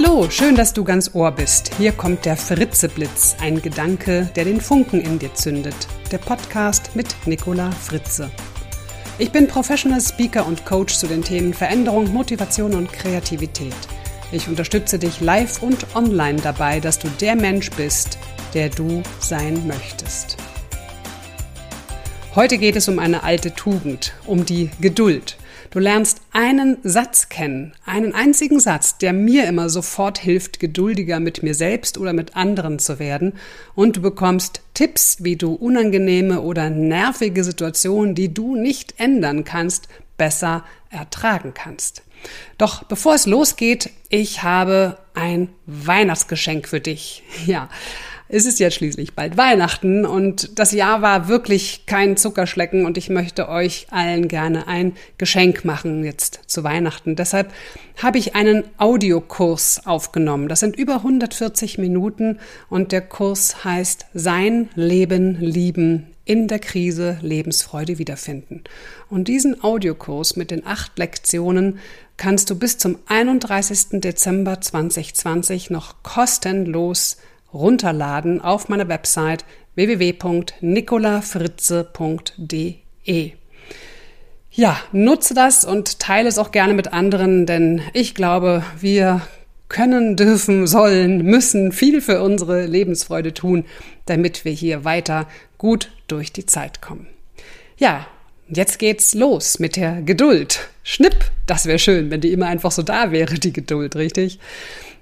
Hallo, schön, dass du ganz Ohr bist. Hier kommt der Fritzeblitz, ein Gedanke, der den Funken in dir zündet. Der Podcast mit Nicola Fritze. Ich bin Professional Speaker und Coach zu den Themen Veränderung, Motivation und Kreativität. Ich unterstütze dich live und online dabei, dass du der Mensch bist, der du sein möchtest. Heute geht es um eine alte Tugend, um die Geduld. Du lernst einen Satz kennen, einen einzigen Satz, der mir immer sofort hilft, geduldiger mit mir selbst oder mit anderen zu werden. Und du bekommst Tipps, wie du unangenehme oder nervige Situationen, die du nicht ändern kannst, besser ertragen kannst. Doch bevor es losgeht, ich habe ein Weihnachtsgeschenk für dich. Ja, es ist jetzt schließlich bald Weihnachten und das Jahr war wirklich kein Zuckerschlecken und ich möchte euch allen gerne ein Geschenk machen jetzt zu Weihnachten. Deshalb habe ich einen Audiokurs aufgenommen. Das sind über 140 Minuten und der Kurs heißt Sein Leben lieben in der Krise Lebensfreude wiederfinden. Und diesen Audiokurs mit den acht Lektionen kannst du bis zum 31. Dezember 2020 noch kostenlos runterladen auf meiner Website www.nicolafritze.de. Ja, nutze das und teile es auch gerne mit anderen, denn ich glaube, wir können, dürfen, sollen, müssen viel für unsere Lebensfreude tun, damit wir hier weiter gut durch die Zeit kommen. Ja, jetzt geht's los mit der Geduld. Schnipp, das wäre schön, wenn die immer einfach so da wäre, die Geduld, richtig?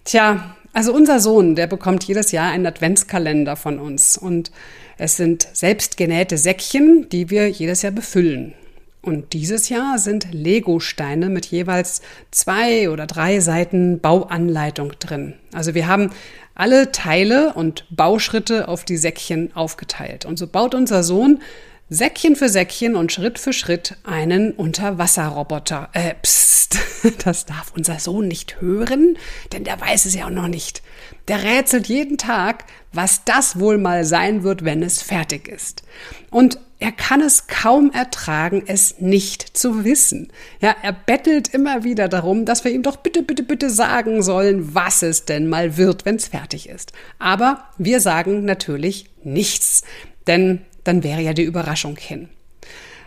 Tja, also unser Sohn, der bekommt jedes Jahr einen Adventskalender von uns und es sind selbstgenähte Säckchen, die wir jedes Jahr befüllen. Und dieses Jahr sind Lego-Steine mit jeweils zwei oder drei Seiten Bauanleitung drin. Also wir haben alle Teile und Bauschritte auf die Säckchen aufgeteilt. Und so baut unser Sohn Säckchen für Säckchen und Schritt für Schritt einen Unterwasserroboter. Äh, pst, das darf unser Sohn nicht hören, denn der weiß es ja auch noch nicht. Der rätselt jeden Tag, was das wohl mal sein wird, wenn es fertig ist. Und er kann es kaum ertragen, es nicht zu wissen. Ja, er bettelt immer wieder darum, dass wir ihm doch bitte, bitte, bitte sagen sollen, was es denn mal wird, wenn es fertig ist. Aber wir sagen natürlich nichts. Denn dann wäre ja die Überraschung hin.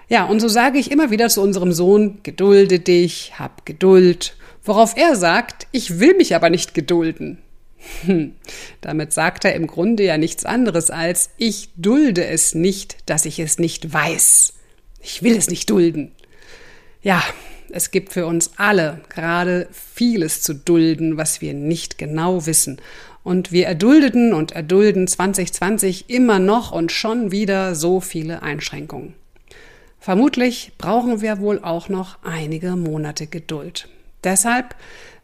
Ja, und so sage ich immer wieder zu unserem Sohn, gedulde dich, hab Geduld, worauf er sagt, ich will mich aber nicht gedulden. Hm, damit sagt er im Grunde ja nichts anderes als, ich dulde es nicht, dass ich es nicht weiß. Ich will es nicht dulden. Ja, es gibt für uns alle gerade vieles zu dulden, was wir nicht genau wissen. Und wir erduldeten und erdulden 2020 immer noch und schon wieder so viele Einschränkungen. Vermutlich brauchen wir wohl auch noch einige Monate Geduld. Deshalb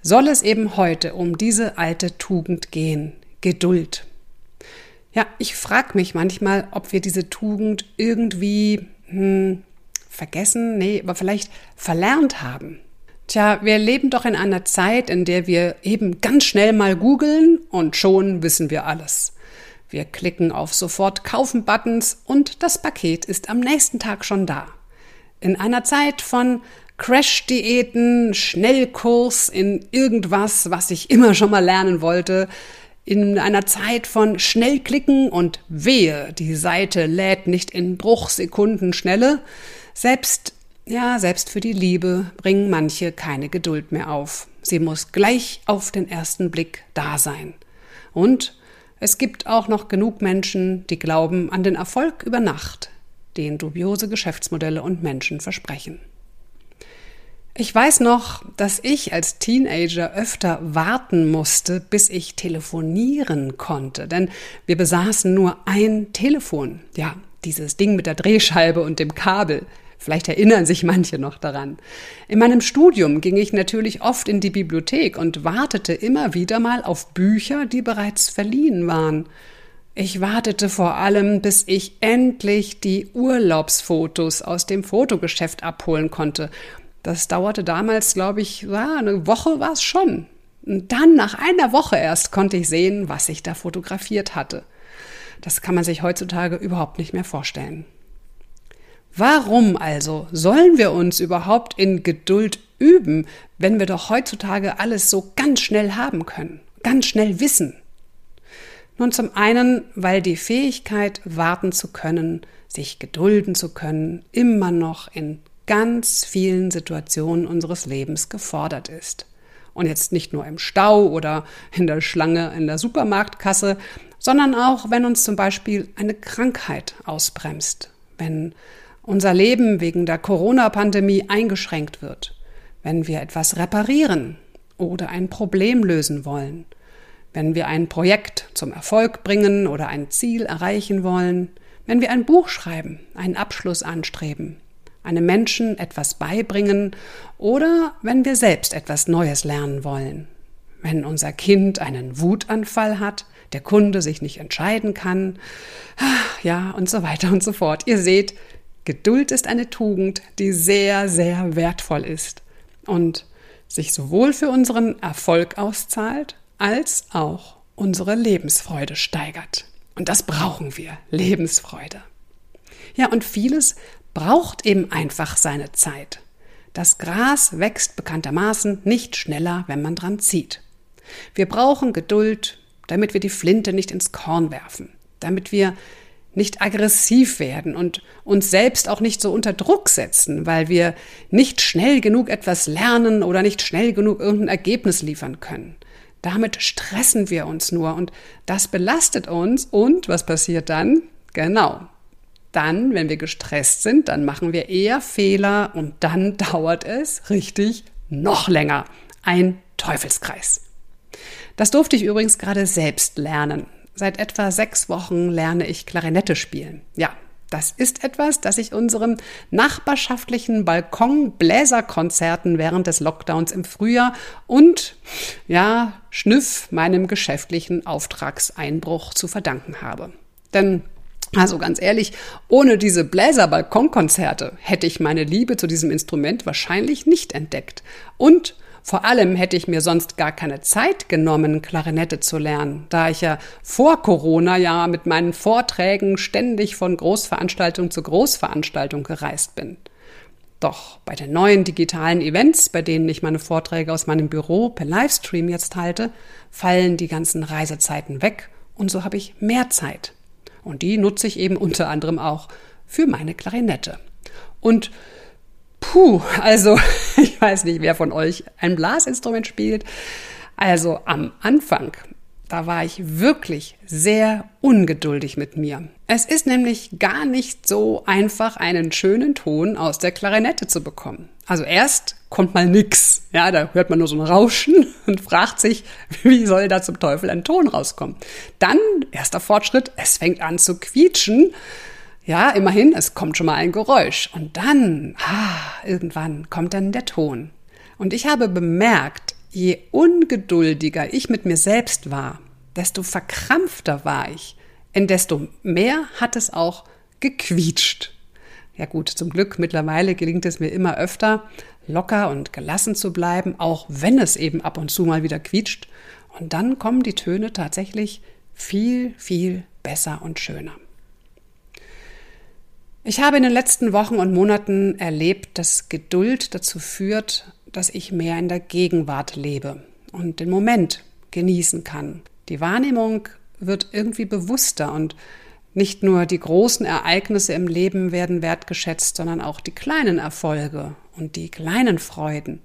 soll es eben heute um diese alte Tugend gehen, Geduld. Ja, ich frage mich manchmal, ob wir diese Tugend irgendwie hm, vergessen, nee, aber vielleicht verlernt haben. Tja, wir leben doch in einer Zeit, in der wir eben ganz schnell mal googeln und schon wissen wir alles. Wir klicken auf sofort kaufen Buttons und das Paket ist am nächsten Tag schon da. In einer Zeit von Crash-Diäten, Schnellkurs in irgendwas, was ich immer schon mal lernen wollte, in einer Zeit von Schnellklicken und wehe, die Seite lädt nicht in Bruchsekunden Schnelle, selbst ja, selbst für die Liebe bringen manche keine Geduld mehr auf. Sie muss gleich auf den ersten Blick da sein. Und es gibt auch noch genug Menschen, die glauben an den Erfolg über Nacht, den dubiose Geschäftsmodelle und Menschen versprechen. Ich weiß noch, dass ich als Teenager öfter warten musste, bis ich telefonieren konnte, denn wir besaßen nur ein Telefon. Ja, dieses Ding mit der Drehscheibe und dem Kabel. Vielleicht erinnern sich manche noch daran. In meinem Studium ging ich natürlich oft in die Bibliothek und wartete immer wieder mal auf Bücher, die bereits verliehen waren. Ich wartete vor allem, bis ich endlich die Urlaubsfotos aus dem Fotogeschäft abholen konnte. Das dauerte damals, glaube ich, ja, eine Woche war es schon. Und dann, nach einer Woche erst, konnte ich sehen, was ich da fotografiert hatte. Das kann man sich heutzutage überhaupt nicht mehr vorstellen. Warum also sollen wir uns überhaupt in Geduld üben, wenn wir doch heutzutage alles so ganz schnell haben können, ganz schnell wissen? Nun zum einen, weil die Fähigkeit, warten zu können, sich gedulden zu können, immer noch in ganz vielen Situationen unseres Lebens gefordert ist. Und jetzt nicht nur im Stau oder in der Schlange in der Supermarktkasse, sondern auch, wenn uns zum Beispiel eine Krankheit ausbremst, wenn unser Leben wegen der Corona-Pandemie eingeschränkt wird, wenn wir etwas reparieren oder ein Problem lösen wollen, wenn wir ein Projekt zum Erfolg bringen oder ein Ziel erreichen wollen, wenn wir ein Buch schreiben, einen Abschluss anstreben, einem Menschen etwas beibringen oder wenn wir selbst etwas Neues lernen wollen, wenn unser Kind einen Wutanfall hat, der Kunde sich nicht entscheiden kann, ja und so weiter und so fort. Ihr seht, Geduld ist eine Tugend, die sehr, sehr wertvoll ist und sich sowohl für unseren Erfolg auszahlt, als auch unsere Lebensfreude steigert. Und das brauchen wir, Lebensfreude. Ja, und vieles braucht eben einfach seine Zeit. Das Gras wächst bekanntermaßen nicht schneller, wenn man dran zieht. Wir brauchen Geduld, damit wir die Flinte nicht ins Korn werfen, damit wir nicht aggressiv werden und uns selbst auch nicht so unter Druck setzen, weil wir nicht schnell genug etwas lernen oder nicht schnell genug irgendein Ergebnis liefern können. Damit stressen wir uns nur und das belastet uns und was passiert dann? Genau. Dann, wenn wir gestresst sind, dann machen wir eher Fehler und dann dauert es richtig noch länger. Ein Teufelskreis. Das durfte ich übrigens gerade selbst lernen. Seit etwa sechs Wochen lerne ich Klarinette spielen. Ja, das ist etwas, das ich unseren nachbarschaftlichen Balkon-Bläserkonzerten während des Lockdowns im Frühjahr und, ja, Schnüff meinem geschäftlichen Auftragseinbruch zu verdanken habe. Denn also ganz ehrlich, ohne diese Bläser-Balkonkonzerte hätte ich meine Liebe zu diesem Instrument wahrscheinlich nicht entdeckt. Und vor allem hätte ich mir sonst gar keine Zeit genommen, Klarinette zu lernen, da ich ja vor Corona ja mit meinen Vorträgen ständig von Großveranstaltung zu Großveranstaltung gereist bin. Doch bei den neuen digitalen Events, bei denen ich meine Vorträge aus meinem Büro per Livestream jetzt halte, fallen die ganzen Reisezeiten weg und so habe ich mehr Zeit. Und die nutze ich eben unter anderem auch für meine Klarinette. Und Puh, also ich weiß nicht, wer von euch ein Blasinstrument spielt. Also am Anfang, da war ich wirklich sehr ungeduldig mit mir. Es ist nämlich gar nicht so einfach, einen schönen Ton aus der Klarinette zu bekommen. Also erst kommt mal nix. Ja, da hört man nur so ein Rauschen und fragt sich, wie soll da zum Teufel ein Ton rauskommen? Dann, erster Fortschritt, es fängt an zu quietschen. Ja, immerhin, es kommt schon mal ein Geräusch. Und dann, ah, irgendwann kommt dann der Ton. Und ich habe bemerkt, je ungeduldiger ich mit mir selbst war, desto verkrampfter war ich, in desto mehr hat es auch gequietscht. Ja gut, zum Glück mittlerweile gelingt es mir immer öfter, locker und gelassen zu bleiben, auch wenn es eben ab und zu mal wieder quietscht. Und dann kommen die Töne tatsächlich viel, viel besser und schöner. Ich habe in den letzten Wochen und Monaten erlebt, dass Geduld dazu führt, dass ich mehr in der Gegenwart lebe und den Moment genießen kann. Die Wahrnehmung wird irgendwie bewusster und nicht nur die großen Ereignisse im Leben werden wertgeschätzt, sondern auch die kleinen Erfolge und die kleinen Freuden.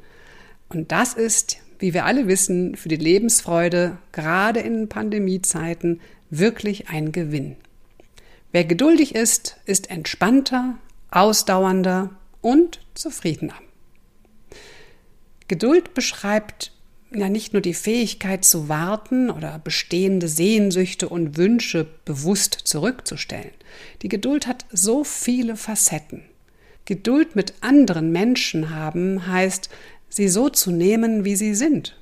Und das ist, wie wir alle wissen, für die Lebensfreude gerade in Pandemiezeiten wirklich ein Gewinn. Wer geduldig ist, ist entspannter, ausdauernder und zufriedener. Geduld beschreibt ja nicht nur die Fähigkeit zu warten oder bestehende Sehnsüchte und Wünsche bewusst zurückzustellen. Die Geduld hat so viele Facetten. Geduld mit anderen Menschen haben heißt, sie so zu nehmen, wie sie sind.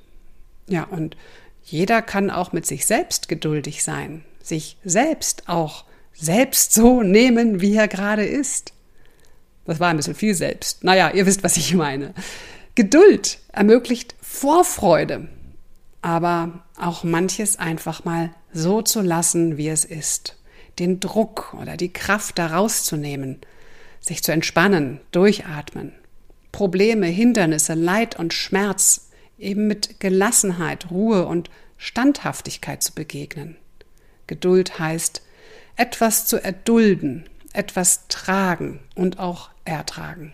Ja, und jeder kann auch mit sich selbst geduldig sein, sich selbst auch selbst so nehmen, wie er gerade ist. Das war ein bisschen viel selbst. Naja, ihr wisst, was ich meine. Geduld ermöglicht Vorfreude, aber auch manches einfach mal so zu lassen, wie es ist. Den Druck oder die Kraft daraus zu nehmen, sich zu entspannen, durchatmen, Probleme, Hindernisse, Leid und Schmerz eben mit Gelassenheit, Ruhe und Standhaftigkeit zu begegnen. Geduld heißt, etwas zu erdulden, etwas tragen und auch ertragen.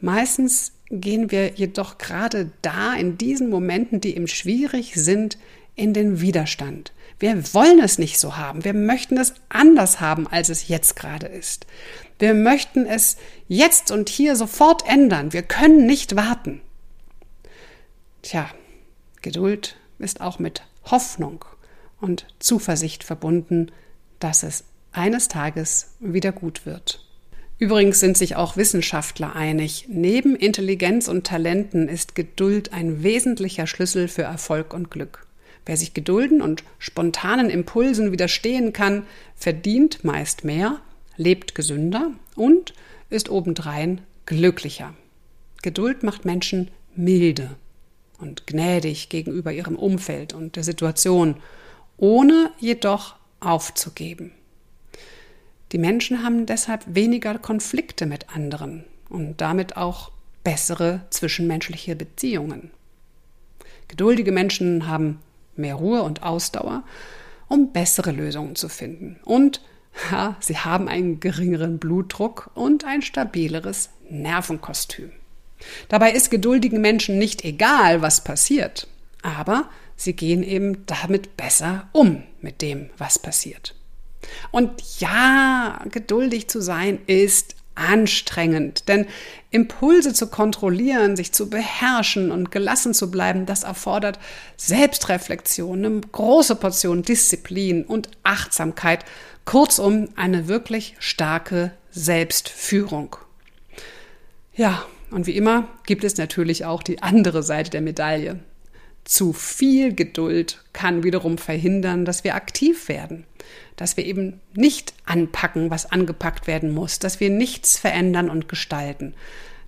Meistens gehen wir jedoch gerade da in diesen Momenten, die eben schwierig sind, in den Widerstand. Wir wollen es nicht so haben. Wir möchten es anders haben, als es jetzt gerade ist. Wir möchten es jetzt und hier sofort ändern. Wir können nicht warten. Tja, Geduld ist auch mit Hoffnung und Zuversicht verbunden, dass es eines Tages wieder gut wird. Übrigens sind sich auch Wissenschaftler einig, neben Intelligenz und Talenten ist Geduld ein wesentlicher Schlüssel für Erfolg und Glück. Wer sich gedulden und spontanen Impulsen widerstehen kann, verdient meist mehr, lebt gesünder und ist obendrein glücklicher. Geduld macht Menschen milde und gnädig gegenüber ihrem Umfeld und der Situation, ohne jedoch aufzugeben. Die Menschen haben deshalb weniger Konflikte mit anderen und damit auch bessere zwischenmenschliche Beziehungen. Geduldige Menschen haben mehr Ruhe und Ausdauer, um bessere Lösungen zu finden. Und ja, sie haben einen geringeren Blutdruck und ein stabileres Nervenkostüm. Dabei ist geduldigen Menschen nicht egal, was passiert, aber sie gehen eben damit besser um mit dem, was passiert. Und ja, geduldig zu sein ist anstrengend, denn Impulse zu kontrollieren, sich zu beherrschen und gelassen zu bleiben, das erfordert Selbstreflexion, eine große Portion Disziplin und Achtsamkeit, kurzum eine wirklich starke Selbstführung. Ja, und wie immer gibt es natürlich auch die andere Seite der Medaille. Zu viel Geduld kann wiederum verhindern, dass wir aktiv werden, dass wir eben nicht anpacken, was angepackt werden muss, dass wir nichts verändern und gestalten.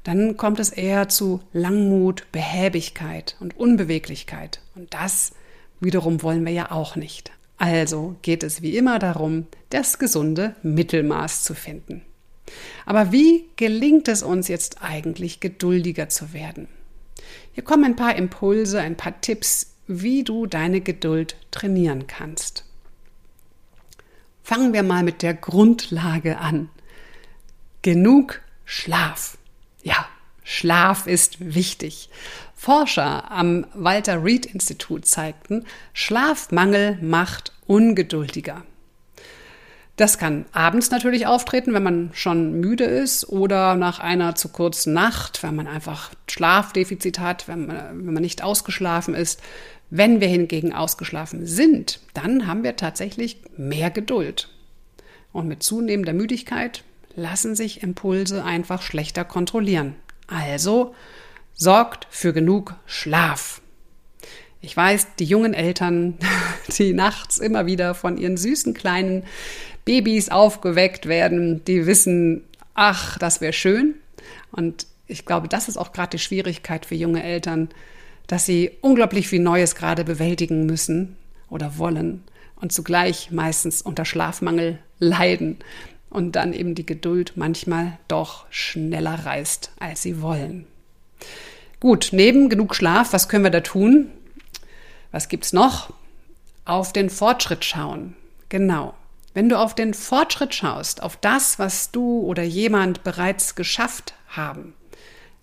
Dann kommt es eher zu Langmut, Behäbigkeit und Unbeweglichkeit. Und das wiederum wollen wir ja auch nicht. Also geht es wie immer darum, das gesunde Mittelmaß zu finden. Aber wie gelingt es uns jetzt eigentlich, geduldiger zu werden? Hier kommen ein paar Impulse, ein paar Tipps, wie du deine Geduld trainieren kannst. Fangen wir mal mit der Grundlage an. Genug Schlaf. Ja, Schlaf ist wichtig. Forscher am Walter Reed Institut zeigten, Schlafmangel macht ungeduldiger. Das kann abends natürlich auftreten, wenn man schon müde ist oder nach einer zu kurzen Nacht, wenn man einfach Schlafdefizit hat, wenn man, wenn man nicht ausgeschlafen ist. Wenn wir hingegen ausgeschlafen sind, dann haben wir tatsächlich mehr Geduld. Und mit zunehmender Müdigkeit lassen sich Impulse einfach schlechter kontrollieren. Also sorgt für genug Schlaf. Ich weiß, die jungen Eltern, die nachts immer wieder von ihren süßen kleinen Babys aufgeweckt werden, die wissen, ach, das wäre schön. Und ich glaube, das ist auch gerade die Schwierigkeit für junge Eltern, dass sie unglaublich viel Neues gerade bewältigen müssen oder wollen und zugleich meistens unter Schlafmangel leiden und dann eben die Geduld manchmal doch schneller reißt, als sie wollen. Gut, neben genug Schlaf, was können wir da tun? Was gibt's noch? Auf den Fortschritt schauen. Genau. Wenn du auf den Fortschritt schaust, auf das, was du oder jemand bereits geschafft haben,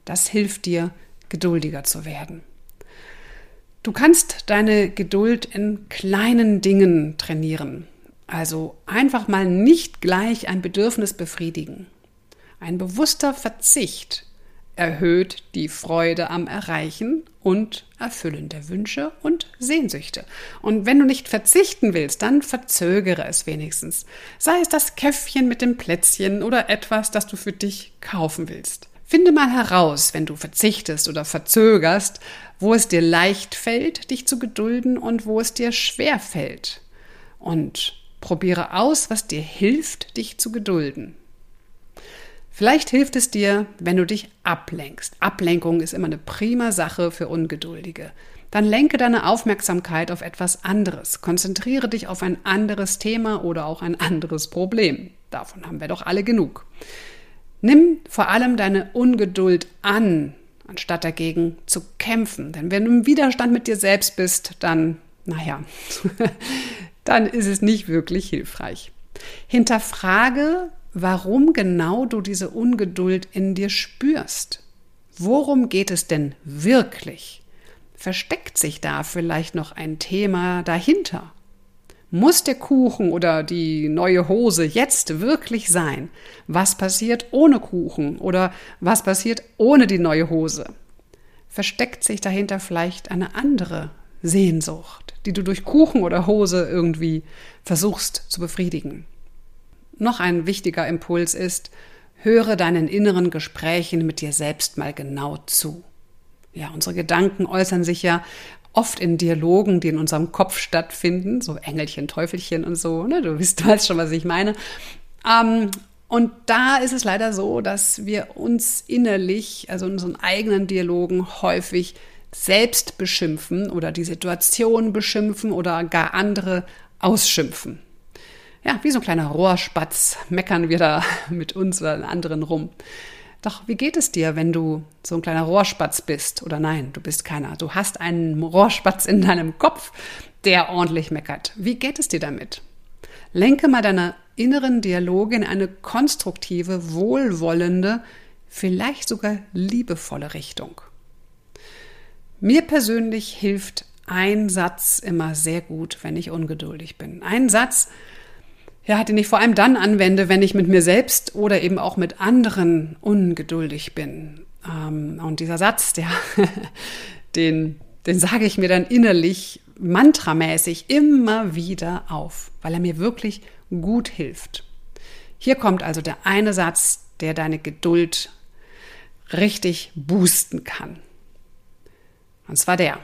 das hilft dir, geduldiger zu werden. Du kannst deine Geduld in kleinen Dingen trainieren. Also einfach mal nicht gleich ein Bedürfnis befriedigen. Ein bewusster Verzicht erhöht die Freude am Erreichen und Erfüllen der Wünsche und Sehnsüchte. Und wenn du nicht verzichten willst, dann verzögere es wenigstens. Sei es das Käffchen mit dem Plätzchen oder etwas, das du für dich kaufen willst. Finde mal heraus, wenn du verzichtest oder verzögerst, wo es dir leicht fällt, dich zu gedulden und wo es dir schwer fällt. Und probiere aus, was dir hilft, dich zu gedulden. Vielleicht hilft es dir, wenn du dich ablenkst. Ablenkung ist immer eine prima Sache für Ungeduldige. Dann lenke deine Aufmerksamkeit auf etwas anderes. Konzentriere dich auf ein anderes Thema oder auch ein anderes Problem. Davon haben wir doch alle genug. Nimm vor allem deine Ungeduld an, anstatt dagegen zu kämpfen. Denn wenn du im Widerstand mit dir selbst bist, dann, naja, dann ist es nicht wirklich hilfreich. Hinterfrage, warum genau du diese Ungeduld in dir spürst. Worum geht es denn wirklich? Versteckt sich da vielleicht noch ein Thema dahinter? Muss der Kuchen oder die neue Hose jetzt wirklich sein? Was passiert ohne Kuchen oder was passiert ohne die neue Hose? Versteckt sich dahinter vielleicht eine andere Sehnsucht, die du durch Kuchen oder Hose irgendwie versuchst zu befriedigen? Noch ein wichtiger Impuls ist, höre deinen inneren Gesprächen mit dir selbst mal genau zu. Ja, unsere Gedanken äußern sich ja oft in Dialogen, die in unserem Kopf stattfinden, so Engelchen, Teufelchen und so, ne? du weißt, schon, was ich meine. Ähm, und da ist es leider so, dass wir uns innerlich, also in unseren eigenen Dialogen häufig selbst beschimpfen oder die Situation beschimpfen oder gar andere ausschimpfen. Ja, wie so ein kleiner Rohrspatz meckern wir da mit uns oder anderen rum. Doch wie geht es dir, wenn du so ein kleiner Rohrspatz bist? Oder nein, du bist keiner. Du hast einen Rohrspatz in deinem Kopf, der ordentlich meckert. Wie geht es dir damit? Lenke mal deine inneren Dialoge in eine konstruktive, wohlwollende, vielleicht sogar liebevolle Richtung. Mir persönlich hilft ein Satz immer sehr gut, wenn ich ungeduldig bin. Ein Satz, ja, den ich vor allem dann anwende, wenn ich mit mir selbst oder eben auch mit anderen ungeduldig bin. Ähm, und dieser Satz, der, den, den sage ich mir dann innerlich mantramäßig immer wieder auf, weil er mir wirklich gut hilft. Hier kommt also der eine Satz, der deine Geduld richtig boosten kann. Und zwar der.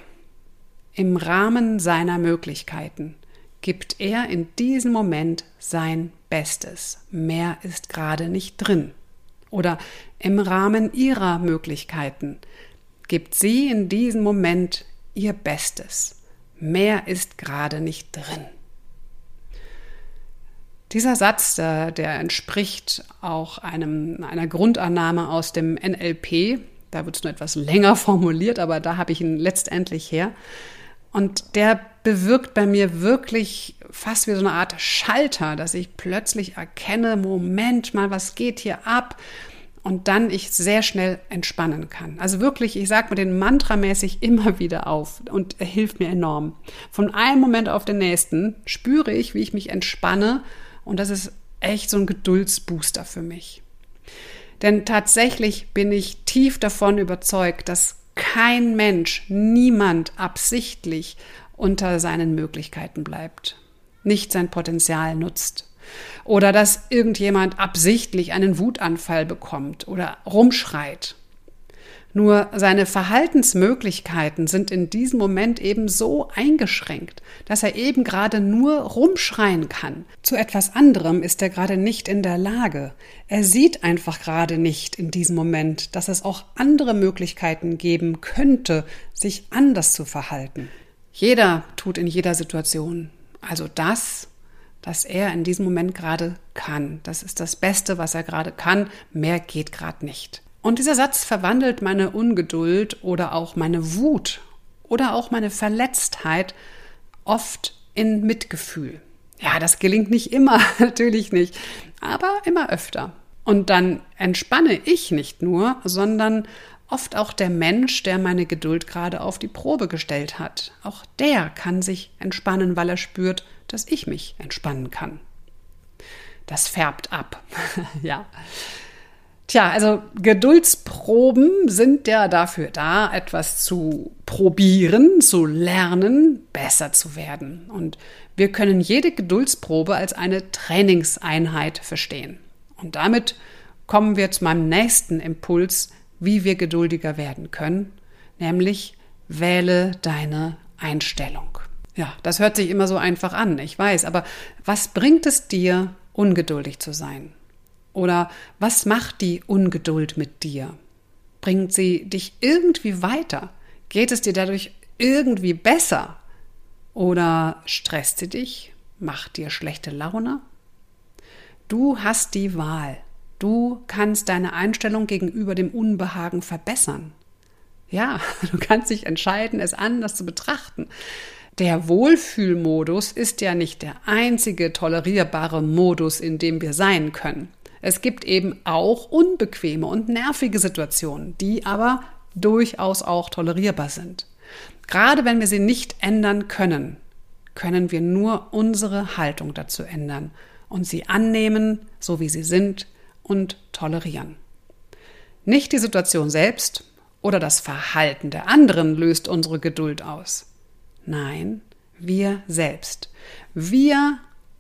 Im Rahmen seiner Möglichkeiten gibt er in diesem Moment sein Bestes. Mehr ist gerade nicht drin. Oder im Rahmen ihrer Möglichkeiten gibt sie in diesem Moment ihr Bestes. Mehr ist gerade nicht drin. Dieser Satz, der, der entspricht auch einem, einer Grundannahme aus dem NLP. Da wird es nur etwas länger formuliert, aber da habe ich ihn letztendlich her. Und der bewirkt bei mir wirklich fast wie so eine Art Schalter, dass ich plötzlich erkenne, Moment mal, was geht hier ab? Und dann ich sehr schnell entspannen kann. Also wirklich, ich sage mir den mantramäßig immer wieder auf und er hilft mir enorm. Von einem Moment auf den nächsten spüre ich, wie ich mich entspanne und das ist echt so ein Geduldsbooster für mich. Denn tatsächlich bin ich tief davon überzeugt, dass kein Mensch, niemand absichtlich unter seinen Möglichkeiten bleibt, nicht sein Potenzial nutzt. Oder dass irgendjemand absichtlich einen Wutanfall bekommt oder rumschreit. Nur seine Verhaltensmöglichkeiten sind in diesem Moment eben so eingeschränkt, dass er eben gerade nur rumschreien kann. Zu etwas anderem ist er gerade nicht in der Lage. Er sieht einfach gerade nicht in diesem Moment, dass es auch andere Möglichkeiten geben könnte, sich anders zu verhalten. Jeder tut in jeder Situation also das, was er in diesem Moment gerade kann. Das ist das Beste, was er gerade kann. Mehr geht gerade nicht. Und dieser Satz verwandelt meine Ungeduld oder auch meine Wut oder auch meine Verletztheit oft in Mitgefühl. Ja, das gelingt nicht immer, natürlich nicht, aber immer öfter. Und dann entspanne ich nicht nur, sondern oft auch der Mensch, der meine Geduld gerade auf die Probe gestellt hat. Auch der kann sich entspannen, weil er spürt, dass ich mich entspannen kann. Das färbt ab. ja. Tja, also Geduldsproben sind ja dafür da, etwas zu probieren, zu lernen, besser zu werden. Und wir können jede Geduldsprobe als eine Trainingseinheit verstehen. Und damit kommen wir zu meinem nächsten Impuls, wie wir geduldiger werden können, nämlich wähle deine Einstellung. Ja, das hört sich immer so einfach an, ich weiß, aber was bringt es dir, ungeduldig zu sein? Oder was macht die Ungeduld mit dir? Bringt sie dich irgendwie weiter? Geht es dir dadurch irgendwie besser? Oder stresst sie dich? Macht dir schlechte Laune? Du hast die Wahl. Du kannst deine Einstellung gegenüber dem Unbehagen verbessern. Ja, du kannst dich entscheiden, es anders zu betrachten. Der Wohlfühlmodus ist ja nicht der einzige tolerierbare Modus, in dem wir sein können. Es gibt eben auch unbequeme und nervige Situationen, die aber durchaus auch tolerierbar sind. Gerade wenn wir sie nicht ändern können, können wir nur unsere Haltung dazu ändern und sie annehmen, so wie sie sind und tolerieren. Nicht die Situation selbst oder das Verhalten der anderen löst unsere Geduld aus. Nein, wir selbst. Wir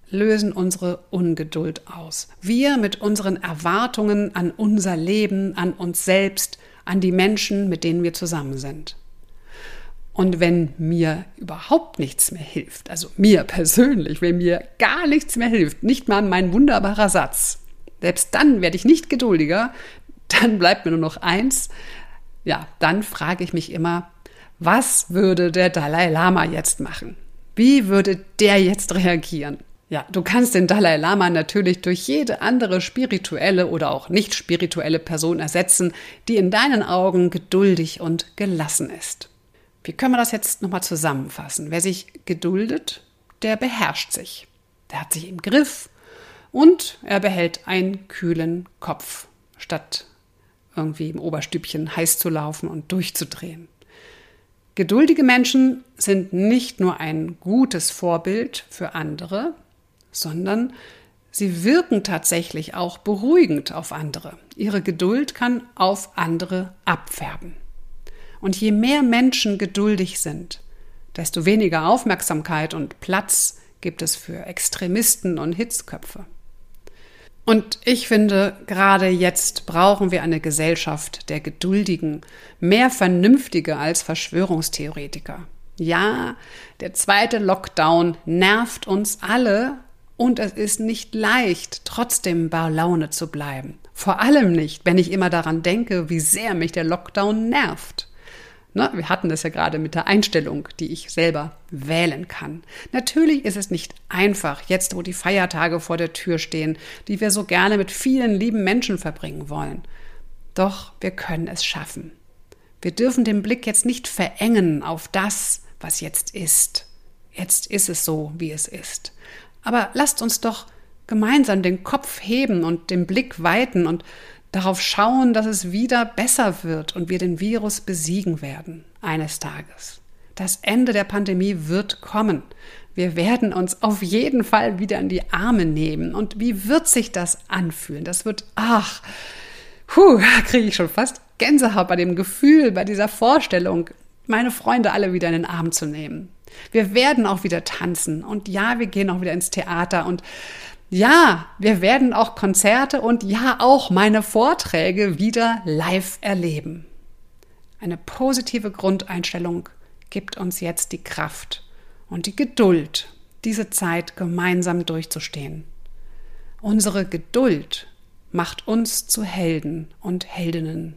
lösen unsere Ungeduld aus. Wir mit unseren Erwartungen an unser Leben, an uns selbst, an die Menschen, mit denen wir zusammen sind. Und wenn mir überhaupt nichts mehr hilft, also mir persönlich, wenn mir gar nichts mehr hilft, nicht mal mein wunderbarer Satz, selbst dann werde ich nicht geduldiger, dann bleibt mir nur noch eins. Ja, dann frage ich mich immer, was würde der Dalai Lama jetzt machen? Wie würde der jetzt reagieren? Ja, du kannst den Dalai Lama natürlich durch jede andere spirituelle oder auch nicht spirituelle Person ersetzen, die in deinen Augen geduldig und gelassen ist. Wie können wir das jetzt nochmal zusammenfassen? Wer sich geduldet, der beherrscht sich. Der hat sich im Griff und er behält einen kühlen Kopf, statt irgendwie im Oberstübchen heiß zu laufen und durchzudrehen. Geduldige Menschen sind nicht nur ein gutes Vorbild für andere, sondern sie wirken tatsächlich auch beruhigend auf andere. Ihre Geduld kann auf andere abfärben. Und je mehr Menschen geduldig sind, desto weniger Aufmerksamkeit und Platz gibt es für Extremisten und Hitzköpfe. Und ich finde, gerade jetzt brauchen wir eine Gesellschaft der Geduldigen, mehr Vernünftige als Verschwörungstheoretiker. Ja, der zweite Lockdown nervt uns alle und es ist nicht leicht, trotzdem bar Laune zu bleiben. Vor allem nicht, wenn ich immer daran denke, wie sehr mich der Lockdown nervt. Ne, wir hatten das ja gerade mit der Einstellung, die ich selber wählen kann. Natürlich ist es nicht einfach, jetzt wo die Feiertage vor der Tür stehen, die wir so gerne mit vielen lieben Menschen verbringen wollen. Doch wir können es schaffen. Wir dürfen den Blick jetzt nicht verengen auf das, was jetzt ist. Jetzt ist es so, wie es ist. Aber lasst uns doch gemeinsam den Kopf heben und den Blick weiten und darauf schauen, dass es wieder besser wird und wir den Virus besiegen werden eines Tages. Das Ende der Pandemie wird kommen. Wir werden uns auf jeden Fall wieder in die Arme nehmen. Und wie wird sich das anfühlen? Das wird, ach, puh, kriege ich schon fast Gänsehaut bei dem Gefühl, bei dieser Vorstellung, meine Freunde alle wieder in den Arm zu nehmen. Wir werden auch wieder tanzen und ja, wir gehen auch wieder ins Theater und ja, wir werden auch Konzerte und ja auch meine Vorträge wieder live erleben. Eine positive Grundeinstellung gibt uns jetzt die Kraft und die Geduld, diese Zeit gemeinsam durchzustehen. Unsere Geduld macht uns zu Helden und Heldinnen,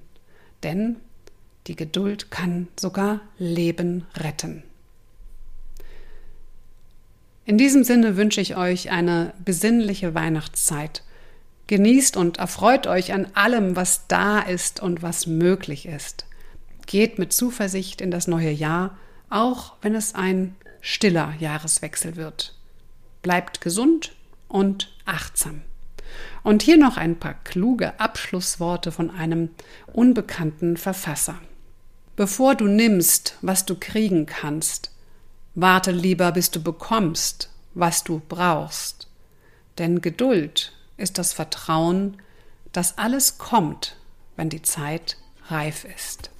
denn die Geduld kann sogar Leben retten. In diesem Sinne wünsche ich euch eine besinnliche Weihnachtszeit. Genießt und erfreut euch an allem, was da ist und was möglich ist. Geht mit Zuversicht in das neue Jahr, auch wenn es ein stiller Jahreswechsel wird. Bleibt gesund und achtsam. Und hier noch ein paar kluge Abschlussworte von einem unbekannten Verfasser. Bevor du nimmst, was du kriegen kannst, Warte lieber, bis du bekommst, was du brauchst. Denn Geduld ist das Vertrauen, dass alles kommt, wenn die Zeit reif ist.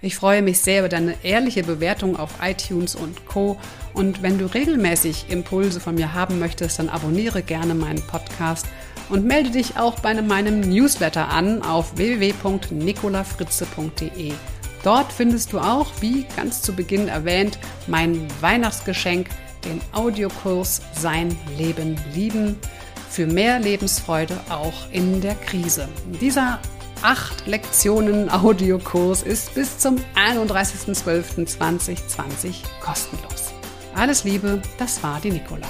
Ich freue mich sehr über deine ehrliche Bewertung auf iTunes und Co. Und wenn du regelmäßig Impulse von mir haben möchtest, dann abonniere gerne meinen Podcast und melde dich auch bei meinem Newsletter an auf www.nicolafritze.de. Dort findest du auch, wie ganz zu Beginn erwähnt, mein Weihnachtsgeschenk, den Audiokurs Sein Leben lieben für mehr Lebensfreude auch in der Krise. Dieser acht Lektionen Audiokurs ist bis zum 31.12.2020 kostenlos. Alles Liebe, das war die Nicola.